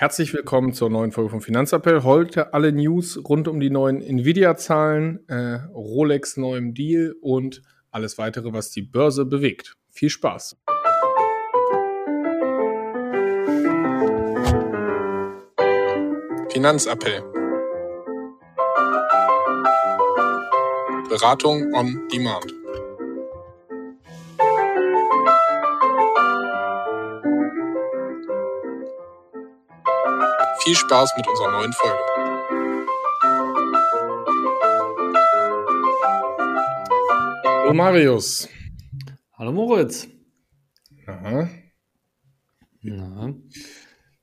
Herzlich willkommen zur neuen Folge vom Finanzappell. Heute alle News rund um die neuen Nvidia-Zahlen, äh, Rolex neuem Deal und alles weitere, was die Börse bewegt. Viel Spaß! Finanzappell. Beratung on Demand. Viel Spaß mit unserer neuen Folge. Hallo Marius. Hallo Moritz. Aha. Na,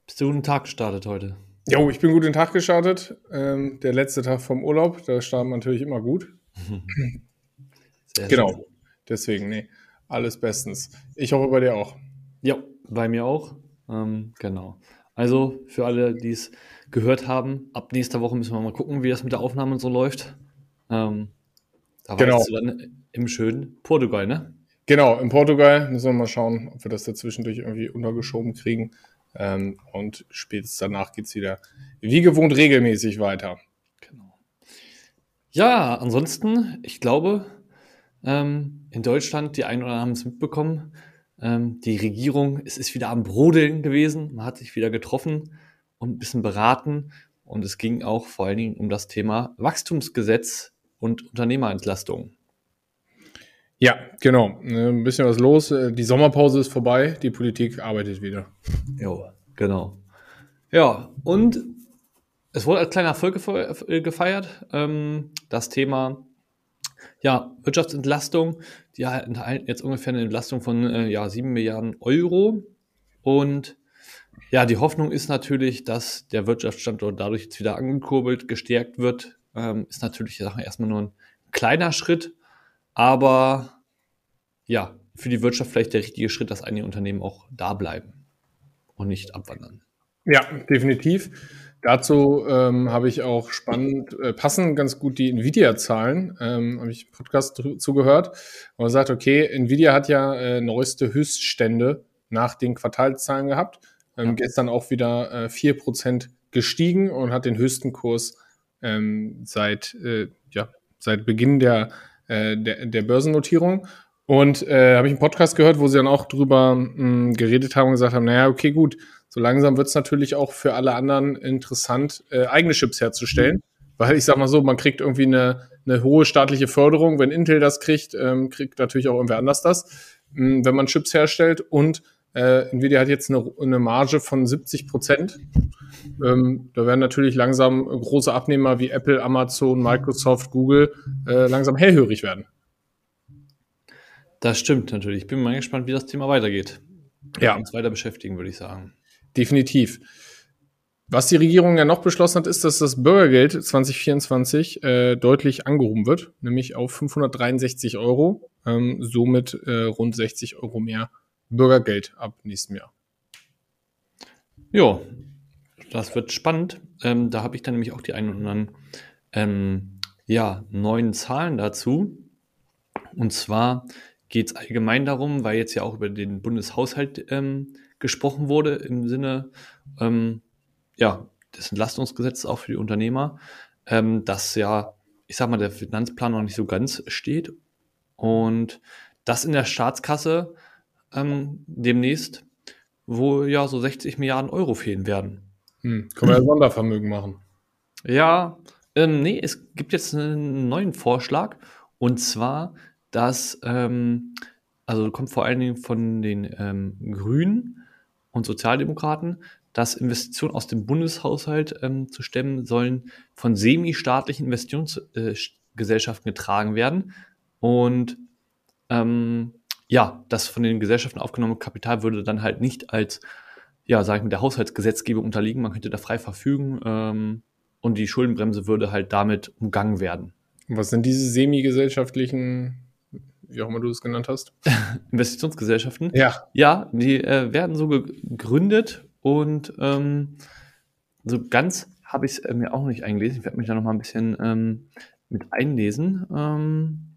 bist du guten Tag gestartet heute? Jo, ich bin gut in den Tag gestartet. Ähm, der letzte Tag vom Urlaub, da startet man natürlich immer gut. Sehr genau. schön. Deswegen, nee, alles bestens. Ich hoffe bei dir auch. Ja, bei mir auch. Ähm, genau. Also für alle, die es gehört haben, ab nächster Woche müssen wir mal gucken, wie das mit der Aufnahme und so läuft. Ähm, da Genau. du dann im schönen Portugal, ne? Genau, in Portugal müssen wir mal schauen, ob wir das dazwischendurch irgendwie untergeschoben kriegen. Ähm, und spätestens danach geht's wieder wie gewohnt regelmäßig weiter. Genau. Ja, ansonsten, ich glaube, ähm, in Deutschland, die einen oder anderen haben es mitbekommen, ähm, die Regierung, es ist wieder am Brodeln gewesen, man hat sich wieder getroffen und ein bisschen beraten und es ging auch vor allen Dingen um das Thema Wachstumsgesetz und Unternehmerentlastung. Ja, genau. Äh, Ein bisschen was los. Äh, Die Sommerpause ist vorbei. Die Politik arbeitet wieder. Jo, genau. Ja, und es wurde als kleiner Erfolg äh, gefeiert, ähm, das Thema ja, Wirtschaftsentlastung. Die enthalten jetzt ungefähr eine Entlastung von äh, ja, 7 Milliarden Euro. Und ja, die Hoffnung ist natürlich, dass der Wirtschaftsstandort dadurch jetzt wieder angekurbelt, gestärkt wird. Ähm, ist natürlich mal, erstmal nur ein kleiner Schritt, aber ja, für die Wirtschaft vielleicht der richtige Schritt, dass einige Unternehmen auch da bleiben und nicht abwandern. Ja, definitiv. Dazu ähm, habe ich auch spannend, äh, passen ganz gut die Nvidia-Zahlen. Ähm, habe ich einen Podcast zugehört. Und man sagt, okay, Nvidia hat ja äh, neueste Höchststände nach den Quartalszahlen gehabt. Ähm, Ja. Gestern auch wieder äh, 4% gestiegen und hat den höchsten Kurs ähm, seit, äh, ja, seit Beginn der, äh, der, der Börsennotierung. Und äh, habe ich einen Podcast gehört, wo sie dann auch drüber mh, geredet haben und gesagt haben, naja, okay, gut, so langsam wird es natürlich auch für alle anderen interessant, äh, eigene Chips herzustellen. Weil ich sag mal so, man kriegt irgendwie eine, eine hohe staatliche Förderung. Wenn Intel das kriegt, ähm, kriegt natürlich auch irgendwer anders das, mh, wenn man Chips herstellt. Und äh, Nvidia hat jetzt eine, eine Marge von 70 Prozent. Ähm, da werden natürlich langsam große Abnehmer wie Apple, Amazon, Microsoft, Google äh, langsam hellhörig werden. Das stimmt natürlich. Ich bin mal gespannt, wie das Thema weitergeht. Ja. Uns weiter beschäftigen, würde ich sagen. Definitiv. Was die Regierung ja noch beschlossen hat, ist, dass das Bürgergeld 2024 äh, deutlich angehoben wird, nämlich auf 563 Euro, ähm, somit äh, rund 60 Euro mehr Bürgergeld ab nächstem Jahr. Ja, das wird spannend. Ähm, da habe ich dann nämlich auch die ein oder anderen ähm, ja, neuen Zahlen dazu. Und zwar geht es allgemein darum, weil jetzt ja auch über den Bundeshaushalt ähm, gesprochen wurde im Sinne ähm, ja, des Entlastungsgesetzes auch für die Unternehmer, ähm, dass ja, ich sag mal, der Finanzplan noch nicht so ganz steht und dass in der Staatskasse ähm, demnächst wo ja so 60 Milliarden Euro fehlen werden. Hm, können wir ja Sondervermögen machen. Ja, ähm, nee, es gibt jetzt einen neuen Vorschlag und zwar, dass, ähm, also kommt vor allen Dingen von den ähm, Grünen und Sozialdemokraten, dass Investitionen aus dem Bundeshaushalt ähm, zu stemmen sollen von semi-staatlichen Investitionsgesellschaften getragen werden und ähm, ja, das von den Gesellschaften aufgenommene Kapital würde dann halt nicht als, ja, sag ich mal, der Haushaltsgesetzgebung unterliegen. Man könnte da frei verfügen ähm, und die Schuldenbremse würde halt damit umgangen werden. Was sind diese semi-gesellschaftlichen, wie auch immer du es genannt hast? Investitionsgesellschaften, Ja, ja, die äh, werden so gegründet und ähm, so ganz habe ich es äh, mir auch nicht eingelesen. Ich werde mich da noch mal ein bisschen ähm, mit einlesen. Ähm,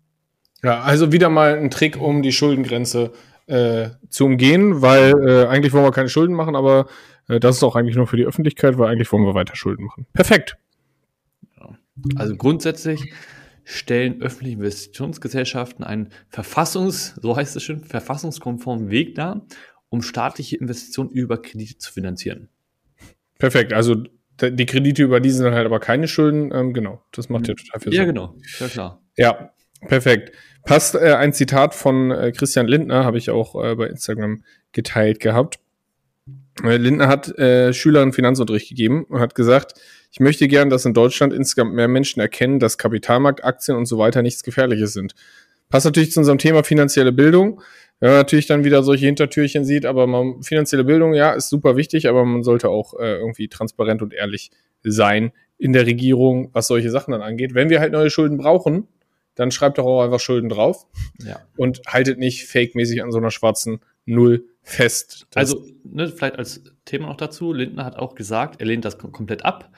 Ja, also wieder mal ein Trick, um die Schuldengrenze äh, zu umgehen, weil äh, eigentlich wollen wir keine Schulden machen, aber Äh, das ist auch eigentlich nur für die Öffentlichkeit, weil eigentlich wollen wir weiter Schulden machen. Perfekt. Also grundsätzlich stellen öffentliche Investitionsgesellschaften einen Verfassungs, so heißt es schon, verfassungskonformen Weg dar, um staatliche Investitionen über Kredite zu finanzieren. Perfekt. Also die Kredite über die sind halt aber keine Schulden. Ähm, genau, das macht ja total viel Sinn. Ja, genau, ja klar. Ja, perfekt. Passt äh, ein Zitat von äh, Christian Lindner, habe ich auch äh, bei Instagram geteilt gehabt. Äh, Lindner hat äh, Schülern Finanzunterricht gegeben und hat gesagt, ich möchte gern, dass in Deutschland insgesamt mehr Menschen erkennen, dass Kapitalmarkt, Aktien und so weiter nichts Gefährliches sind. Passt natürlich zu unserem Thema finanzielle Bildung. Wenn man natürlich dann wieder solche Hintertürchen sieht, aber man, finanzielle Bildung, ja, ist super wichtig, aber man sollte auch äh, irgendwie transparent und ehrlich sein in der Regierung, was solche Sachen dann angeht. Wenn wir halt neue Schulden brauchen, dann schreibt doch auch einfach Schulden drauf ja. und haltet nicht fake-mäßig an so einer schwarzen Null fest. Also, ne, vielleicht als Thema noch dazu, Lindner hat auch gesagt, er lehnt das komplett ab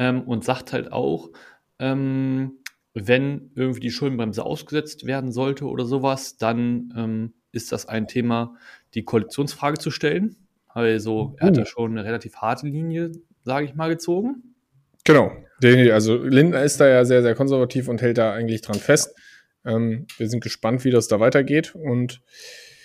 ähm, und sagt halt auch, ähm, wenn irgendwie die Schuldenbremse ausgesetzt werden sollte oder sowas, dann ähm, ist das ein Thema, die Koalitionsfrage zu stellen. Also er hat ja uh. schon eine relativ harte Linie, sage ich mal, gezogen. Genau. Also Lindner ist da ja sehr, sehr konservativ und hält da eigentlich dran fest. Ähm, wir sind gespannt, wie das da weitergeht. Und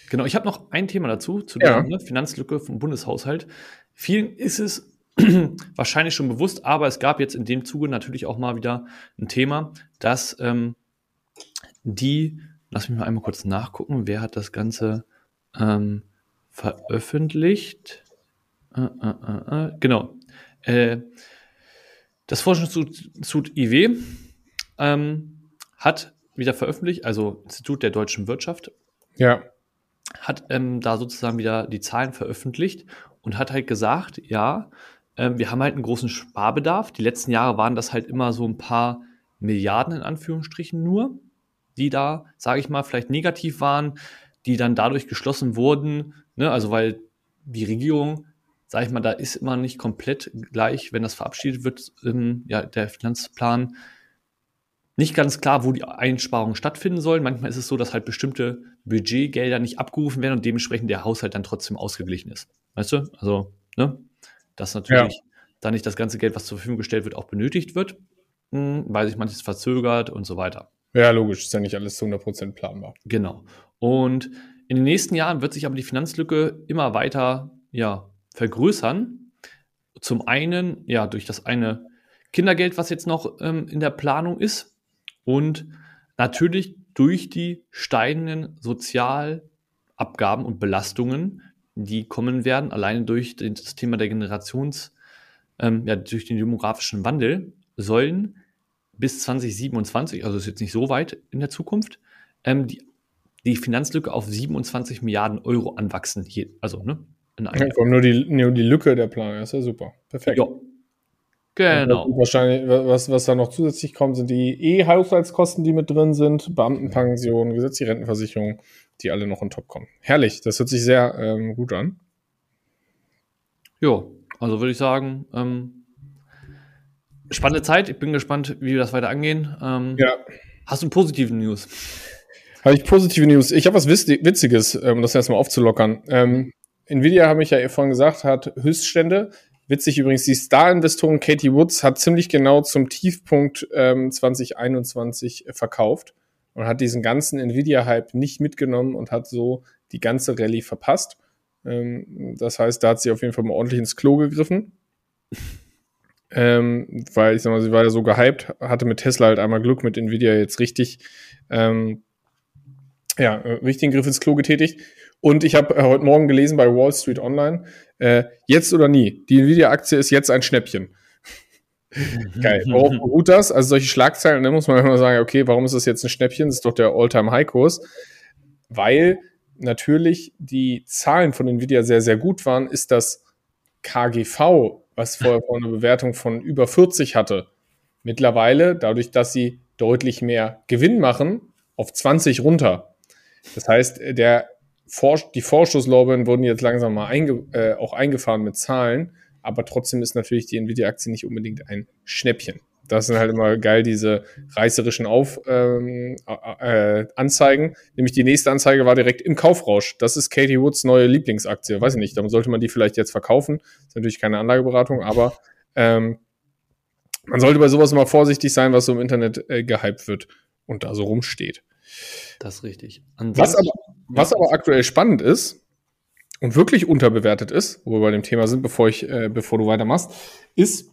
genau, ich habe noch ein Thema dazu, zu der ne, Finanzlücke vom Bundeshaushalt. Vielen ist es wahrscheinlich schon bewusst, aber es gab jetzt in dem Zuge natürlich auch mal wieder ein Thema, dass ähm, die Lass mich mal einmal kurz nachgucken. Wer hat das Ganze ähm, veröffentlicht? Äh, äh, äh, äh genau. Äh, das Forschungsinstitut IW ähm, hat wieder veröffentlicht, also Institut der deutschen Wirtschaft. Ja. Hat ähm, da sozusagen wieder die Zahlen veröffentlicht und hat halt gesagt, ja, ähm, wir haben halt einen großen Sparbedarf. Die letzten Jahre waren das halt immer so ein paar Milliarden in Anführungsstrichen nur die da, sage ich mal, vielleicht negativ waren, die dann dadurch geschlossen wurden. Ne? Also weil die Regierung, sage ich mal, da ist immer nicht komplett gleich, wenn das verabschiedet wird, ähm, ja, der Finanzplan, nicht ganz klar, wo die Einsparungen stattfinden sollen. Manchmal ist es so, dass halt bestimmte Budgetgelder nicht abgerufen werden und dementsprechend der Haushalt dann trotzdem ausgeglichen ist. Weißt du? Also, ne? Dass natürlich ja. dann nicht das ganze Geld, was zur Verfügung gestellt wird, auch benötigt wird, hm, weil sich manches verzögert und so weiter. Ja, logisch, ist ja nicht alles zu 100% planbar. Genau. Und in den nächsten Jahren wird sich aber die Finanzlücke immer weiter ja, vergrößern. Zum einen, ja, durch das eine Kindergeld, was jetzt noch ähm, in der Planung ist. Und natürlich durch die steigenden Sozialabgaben und Belastungen, die kommen werden, alleine durch das Thema der Generations, ähm, ja, durch den demografischen Wandel, sollen bis 2027, also ist jetzt nicht so weit in der Zukunft, ähm, die, die Finanzlücke auf 27 Milliarden Euro anwachsen. Hier, also, ne? In einem ja, nur, die, nur die Lücke der Planung, das ist ja super. Perfekt. Ja. Genau. wahrscheinlich, was, was da noch zusätzlich kommt, sind die E-Haushaltskosten, die mit drin sind, Beamtenpension, gesetzliche Rentenversicherung, die alle noch on top kommen. Herrlich, das hört sich sehr ähm, gut an. Ja, also würde ich sagen, ähm, spannende Zeit. Ich bin gespannt, wie wir das weiter angehen. Ähm, ja. Hast du positive News? Habe ich positive News? Ich habe was Witziges, um das erstmal aufzulockern. Ähm, Nvidia, habe ich ja vorhin gesagt, hat Höchststände. Witzig übrigens, die Star-Investorin Katie Woods hat ziemlich genau zum Tiefpunkt ähm, 2021 verkauft und hat diesen ganzen Nvidia-Hype nicht mitgenommen und hat so die ganze Rallye verpasst. Ähm, das heißt, da hat sie auf jeden Fall mal ordentlich ins Klo gegriffen. Ähm, weil ich sag mal, sie war ja so gehypt, hatte mit Tesla halt einmal Glück, mit Nvidia jetzt richtig, ähm, ja, äh, richtigen Griff ins Klo getätigt. Und ich habe äh, heute Morgen gelesen bei Wall Street Online, äh, jetzt oder nie, die Nvidia-Aktie ist jetzt ein Schnäppchen. Geil. Worauf beruht das? Also solche Schlagzeilen, da muss man immer sagen, okay, warum ist das jetzt ein Schnäppchen? Das ist doch der All-Time-High-Kurs. Weil natürlich die Zahlen von Nvidia sehr, sehr gut waren, ist das KGV was vorher eine Bewertung von über 40 hatte. Mittlerweile, dadurch, dass sie deutlich mehr Gewinn machen, auf 20 runter. Das heißt, der Vor die Vorschusslorbeeren wurden jetzt langsam mal einge äh, auch eingefahren mit Zahlen, aber trotzdem ist natürlich die Nvidia-Aktie nicht unbedingt ein Schnäppchen. Das sind halt immer geil, diese reißerischen Auf, ähm, äh, Anzeigen. Nämlich die nächste Anzeige war direkt im Kaufrausch. Das ist Katie Woods neue Lieblingsaktie. Weiß ich nicht, dann sollte man die vielleicht jetzt verkaufen. Das ist natürlich keine Anlageberatung, aber ähm, man sollte bei sowas immer vorsichtig sein, was so im Internet äh, gehypt wird und da so rumsteht. Das ist richtig. was aber, was aber aktuell spannend ist und wirklich unterbewertet ist, wo wir bei dem Thema sind, bevor ich, äh, bevor du weitermachst, ist,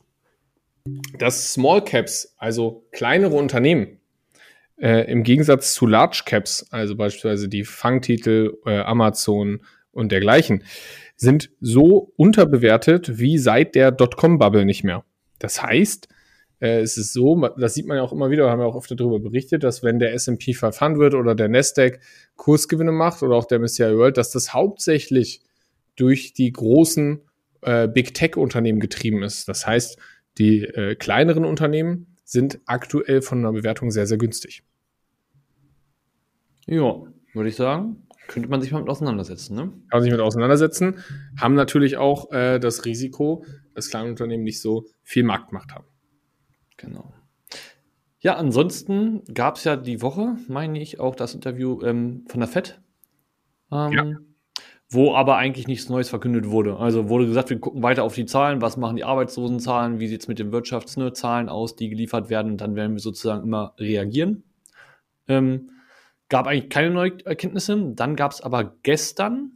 dass Small Caps, also kleinere Unternehmen, äh, im Gegensatz zu Large Caps, also beispielsweise die Fangtitel, äh, Amazon und dergleichen, sind so unterbewertet wie seit der Dotcom-Bubble nicht mehr. Das heißt, äh, es ist so, das sieht man ja auch immer wieder, haben wir auch oft darüber berichtet, dass wenn der S&P 500 oder der Nasdaq Kursgewinne macht oder auch der MSCI World, dass das hauptsächlich durch die großen äh, Big Tech Unternehmen getrieben ist. Das heißt, die äh, kleineren Unternehmen sind aktuell von einer Bewertung sehr, sehr günstig. Ja, würde ich sagen. Könnte man sich mal mit auseinandersetzen, ne? Kann man sich mit auseinandersetzen. Haben natürlich auch äh, das Risiko, dass kleine Unternehmen nicht so viel Marktmacht haben. Genau. Ja, ansonsten gab es ja die Woche, meine ich, auch das Interview ähm, von der FED. Ähm, ja wo aber eigentlich nichts Neues verkündet wurde. Also wurde gesagt, wir gucken weiter auf die Zahlen, was machen die Arbeitslosenzahlen, wie sieht es mit den Wirtschaftszahlen aus, die geliefert werden, und dann werden wir sozusagen immer reagieren. Ähm, gab eigentlich keine neuen Erkenntnisse. Dann gab es aber gestern,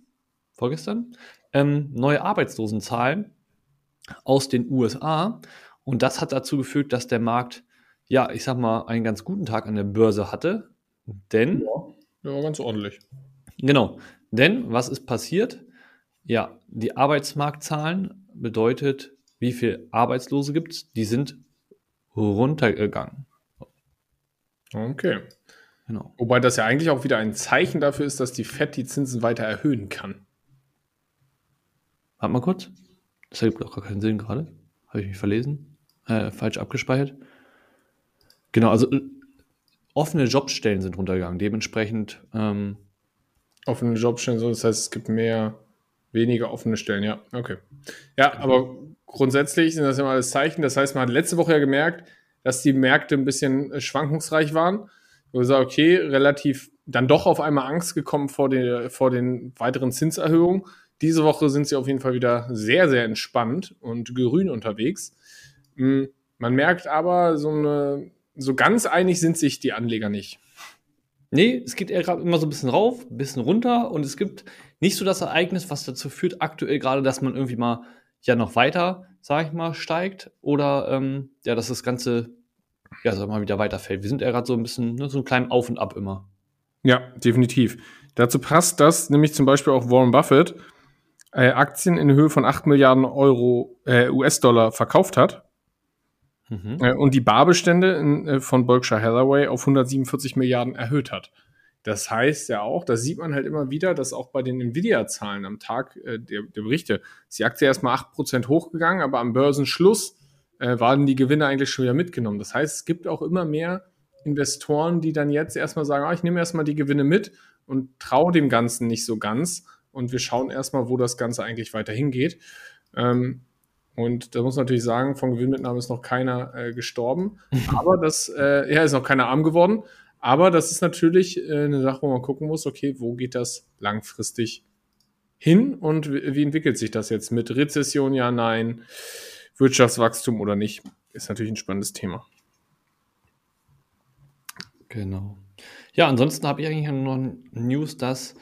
vorgestern, ähm, neue Arbeitslosenzahlen aus den USA. Und das hat dazu geführt, dass der Markt, ja, ich sag mal, einen ganz guten Tag an der Börse hatte. Denn. Ja, ja ganz ordentlich. Genau. Denn was ist passiert? Ja, die Arbeitsmarktzahlen bedeutet, wie viele Arbeitslose gibt es? Die sind runtergegangen. Okay. Genau. Wobei das ja eigentlich auch wieder ein Zeichen dafür ist, dass die FED die Zinsen weiter erhöhen kann. Warte mal kurz. Das ergibt doch gar keinen Sinn gerade. Habe ich mich verlesen? Äh, falsch abgespeichert. Genau, also äh, offene Jobstellen sind runtergegangen. Dementsprechend ähm, offene Jobstellen, das heißt, es gibt mehr, weniger offene Stellen, ja, okay. Ja, aber grundsätzlich sind das mal alles Zeichen. Das heißt, man hat letzte Woche ja gemerkt, dass die Märkte ein bisschen äh, schwankungsreich waren. Wo sagen, okay, relativ dann doch auf einmal Angst gekommen vor, den, vor den weiteren Zinserhöhungen. Diese Woche sind sie auf jeden Fall wieder sehr, sehr entspannt und grün unterwegs. Hm, man merkt aber, so, eine, so ganz einig sind sich die Anleger nicht. Nee, es geht eher gerade immer so ein bisschen rauf, ein bisschen runter und es gibt nicht so das Ereignis, was dazu führt, aktuell gerade, dass man irgendwie mal ja noch weiter, sag ich mal, steigt oder ähm, ja, dass das Ganze ja, sag mal, wieder weiterfällt. Wir sind eher gerade so ein bisschen, ne, so ein kleinen Auf und Ab immer. Ja, definitiv. Dazu passt, dass nämlich zum Beispiel auch Warren Buffett äh, Aktien in Höhe von 8 Milliarden Euro äh, US-Dollar verkauft hat mhm. äh, und die Barbestände äh, von Berkshire Hathaway auf 147 Milliarden erhöht hat. Das heißt ja auch, das sieht man halt immer wieder, dass auch bei den Nvidia-Zahlen am Tag äh, der, der, Berichte ist die Aktie erstmal 8% hochgegangen, aber am Börsenschluss äh, waren die Gewinne eigentlich schon wieder mitgenommen. Das heißt, es gibt auch immer mehr Investoren, die dann jetzt erstmal sagen, ah, ich nehme erstmal die Gewinne mit und traue dem Ganzen nicht so ganz. Und wir schauen erstmal, wo das Ganze eigentlich weiter hingeht. Ähm, und da muss man natürlich sagen, von Gewinnmitnahme ist noch keiner äh, gestorben. Aber das, äh, ja, ist noch keiner arm geworden. Aber das ist natürlich äh, eine Sache, wo man gucken muss, okay, wo geht das langfristig hin und wie entwickelt sich das jetzt mit Rezession, ja, nein, Wirtschaftswachstum oder nicht, ist natürlich ein spannendes Thema. Genau. Ja, ansonsten habe ich eigentlich noch News, dass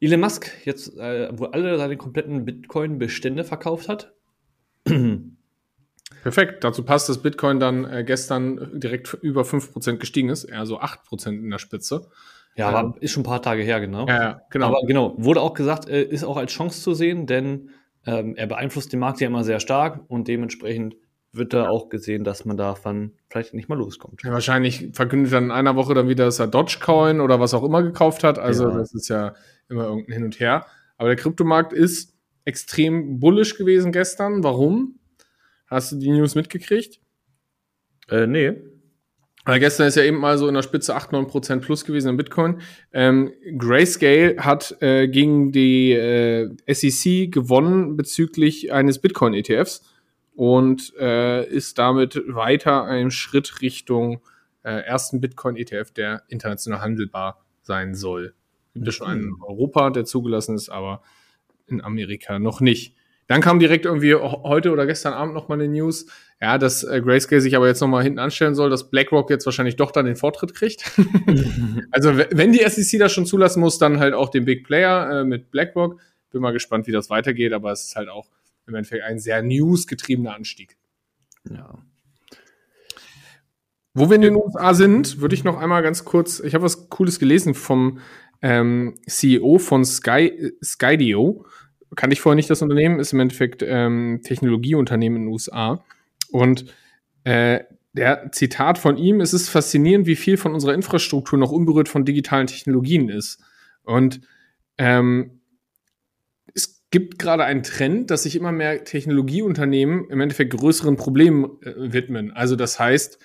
Elon Musk jetzt äh, wo alle seine kompletten Bitcoin-Bestände verkauft hat Perfekt. Dazu passt, dass Bitcoin dann äh, gestern direkt über 5% gestiegen ist, eher so 8% in der Spitze. Ja, aber ähm, ist schon ein paar Tage her, genau. Ja, ja genau. Aber genau, wurde auch gesagt, äh, ist auch als Chance zu sehen, denn ähm, er beeinflusst den Markt ja immer sehr stark und dementsprechend wird da auch gesehen, dass man davon vielleicht nicht mal loskommt. Ja, wahrscheinlich verkündet dann in einer Woche dann wieder, dass er Dogecoin oder was auch immer gekauft hat. Also ja. das ist ja immer irgendein Hin und Her. Aber der Kryptomarkt ist extrem bullish gewesen gestern. Warum? Hast du die News mitgekriegt? Äh, nee. Weil gestern ist ja eben mal so in der Spitze 8, 9% plus gewesen im Bitcoin. Ähm, Grayscale hat äh, gegen die äh, SEC gewonnen bezüglich eines Bitcoin-ETFs. und äh, ist damit weiter ein Schritt Richtung äh, ersten Bitcoin-ETF, der international handelbar sein soll. Gibt es schon einen in Europa, der zugelassen ist, aber in Amerika noch nicht. Dann kam direkt irgendwie heute oder gestern Abend noch mal eine News, ja, dass äh, Grayscale sich aber jetzt noch mal hinten anstellen soll, dass BlackRock jetzt wahrscheinlich doch dann den Vortritt kriegt. also wenn die SEC das schon zulassen muss, dann halt auch den Big Player äh, mit BlackRock. Bin mal gespannt, wie das weitergeht, aber es ist halt auch im Endeffekt ein sehr newsgetriebener Anstieg. Ja. Wo wir in den USA sind, würde ich noch einmal ganz kurz, ich habe was Cooles gelesen vom ähm, CEO von Sky, Skydio. Kannte ich vorher nicht das Unternehmen, ist im Endeffekt ähm, Technologieunternehmen in den USA. Und äh, der Zitat von ihm, es ist faszinierend, wie viel von unserer Infrastruktur noch unberührt von digitalen Technologien ist. Und ähm, es gibt gerade einen Trend, dass sich immer mehr Technologieunternehmen im Endeffekt größeren Problemen äh, widmen. Also das heißt,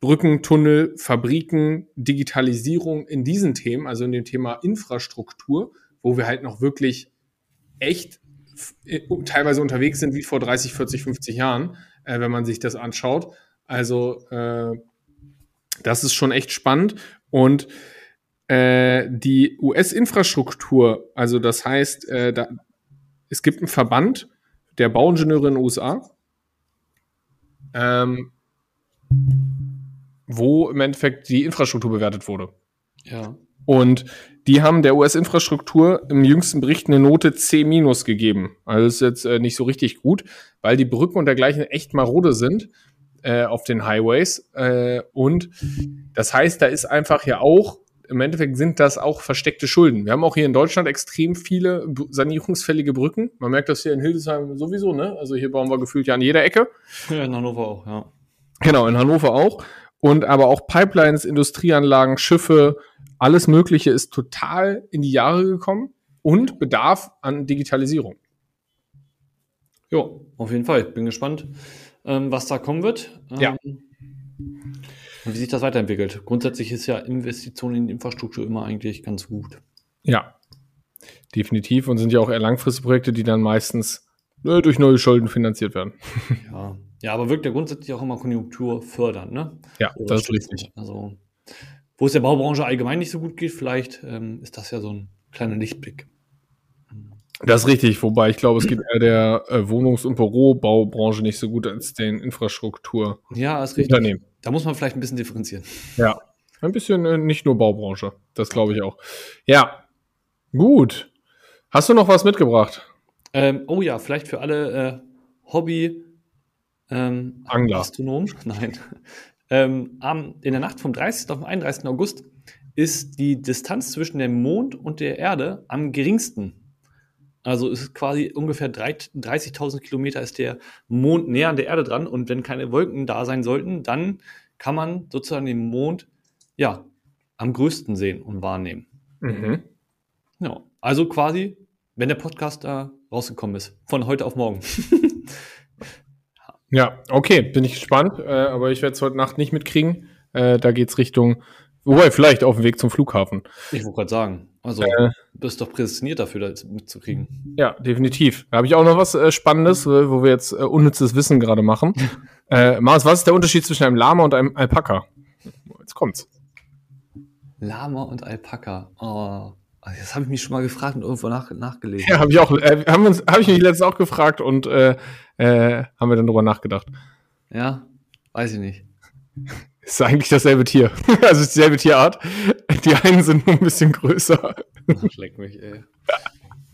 Brücken, Tunnel, Fabriken, Digitalisierung in diesen Themen, also in dem Thema Infrastruktur, wo wir halt noch wirklich echt äh, teilweise unterwegs sind wie vor 30, 40, 50 Jahren, äh, wenn man sich das anschaut. Also äh, das ist schon echt spannend. Und äh, die US-Infrastruktur, also das heißt, äh, da, es gibt einen Verband der Bauingenieure in den USA. Ähm, wo im Endeffekt die Infrastruktur bewertet wurde. Ja. Und die haben der US-Infrastruktur im jüngsten Bericht eine Note C- gegeben. Also das ist jetzt äh, nicht so richtig gut, weil die Brücken und dergleichen echt marode sind äh, auf den Highways. Äh, und das heißt, da ist einfach ja auch, im Endeffekt sind das auch versteckte Schulden. Wir haben auch hier in Deutschland extrem viele sanierungsfällige Brücken. Man merkt das hier in Hildesheim sowieso, ne? Also hier bauen wir gefühlt ja an jeder Ecke. Ja, in Hannover auch, ja. Genau, in Hannover auch und aber auch Pipelines, Industrieanlagen, Schiffe, alles Mögliche ist total in die Jahre gekommen und bedarf an Digitalisierung. Ja, auf jeden Fall. Bin gespannt, ähm, was da kommen wird. Ähm, ja. Und wie sich das weiterentwickelt. Grundsätzlich ist ja Investition in Infrastruktur immer eigentlich ganz gut. Ja, definitiv. Und sind ja auch eher langfristige Projekte, die dann meistens äh, durch neue Schulden finanziert werden. Ja, ja, aber wirkt ja grundsätzlich auch immer Konjunktur fördern, ne? Ja, Oder das ist richtig. Also, wo es der Baubranche allgemein nicht so gut geht, vielleicht ähm, ist das ja so ein kleiner Lichtblick. Das ist richtig, wobei ich glaube, es geht eher der äh, Wohnungs- und Bürobaubranche nicht so gut als den Infrastruktur. Ja, ist richtig. Unternehmen. Da muss man vielleicht ein bisschen differenzieren. Ja, ein bisschen äh, nicht nur Baubranche. Das glaube ich auch. Ja, gut. Hast du noch was mitgebracht? Ähm, oh ja, vielleicht für alle äh, Hobby- ähm, Angler. Astronom, nein. Ähm, am, in der Nacht vom 30. auf den 31. August ist die Distanz zwischen dem Mond und der Erde am geringsten. Also ist quasi ungefähr 30.000 Kilometer ist der Mond näher an der Erde dran und wenn keine Wolken da sein sollten, dann kann man sozusagen den Mond ja am größten sehen und wahrnehmen. Mhm. Ja, also quasi, wenn der Podcast da rausgekommen ist, von heute auf morgen. Ja, okay, bin ich gespannt, äh, aber ich werde es heute Nacht nicht mitkriegen. Äh, da geht's Richtung, wobei, vielleicht auf dem Weg zum Flughafen. Ich wollte gerade sagen, also äh, du bist doch prädestiniert dafür, das mitzukriegen. Ja, definitiv. Da habe ich auch noch was äh, Spannendes, wo wir jetzt äh, unnützes Wissen gerade machen. äh, Mars, was ist der Unterschied zwischen einem Lama und einem Alpaka? Jetzt kommt's. Lama und Alpaka. Oh. Das habe ich mich schon mal gefragt und irgendwo nach, nachgelesen. Ja, habe ich auch, äh, haben uns, habe ich mich letztens auch gefragt und äh, äh, haben wir dann drüber nachgedacht. Ja, weiß ich nicht. Ist eigentlich dasselbe Tier. also ist dieselbe Tierart. Die einen sind nur ein bisschen größer. Ach, schleck mich, ey.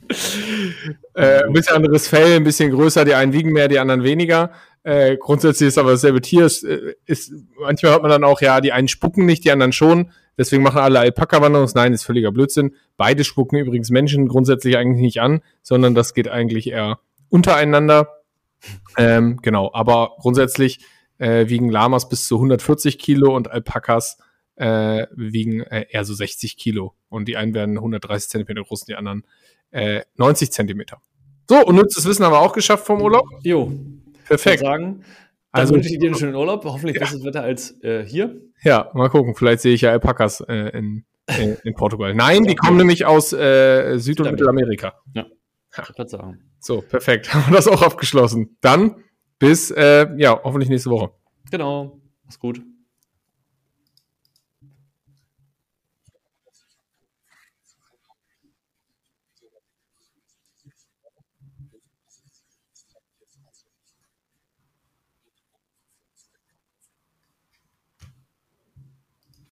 äh, ein bisschen anderes Fell, ein bisschen größer, die einen wiegen mehr, die anderen weniger. Äh, grundsätzlich ist aber dasselbe Tier. Ist, äh, ist, manchmal hört man dann auch, ja, die einen spucken nicht, die anderen schon. Deswegen machen alle Alpaka-Wanderungs. Nein, ist völliger Blödsinn. Beide spucken übrigens Menschen grundsätzlich eigentlich nicht an, sondern das geht eigentlich eher untereinander. Ähm, genau, aber grundsätzlich äh, wiegen Lamas bis zu 140 Kilo und Alpakas äh, wiegen äh, eher so 60 Kilo. Und die einen werden 130 Zentimeter groß und die anderen äh, 90 Zentimeter. So, und nützliches Wissen haben wir auch geschafft vom Urlaub. Jo. Perfekt. Ich sagen, also wünsche ich dir einen schönen Urlaub. Hoffentlich ja. besseres Wetter als äh, hier. Ja, mal gucken. Vielleicht sehe ich ja Alpakas äh, in, in, in, Portugal. Nein, die kommen nämlich aus äh, Süd- und Mittelamerika. Ja. Ich kann sagen. So, perfekt. Haben wir das auch abgeschlossen. Dann Bis, äh, ja, hoffentlich nächste Woche. Genau. Mach's gut.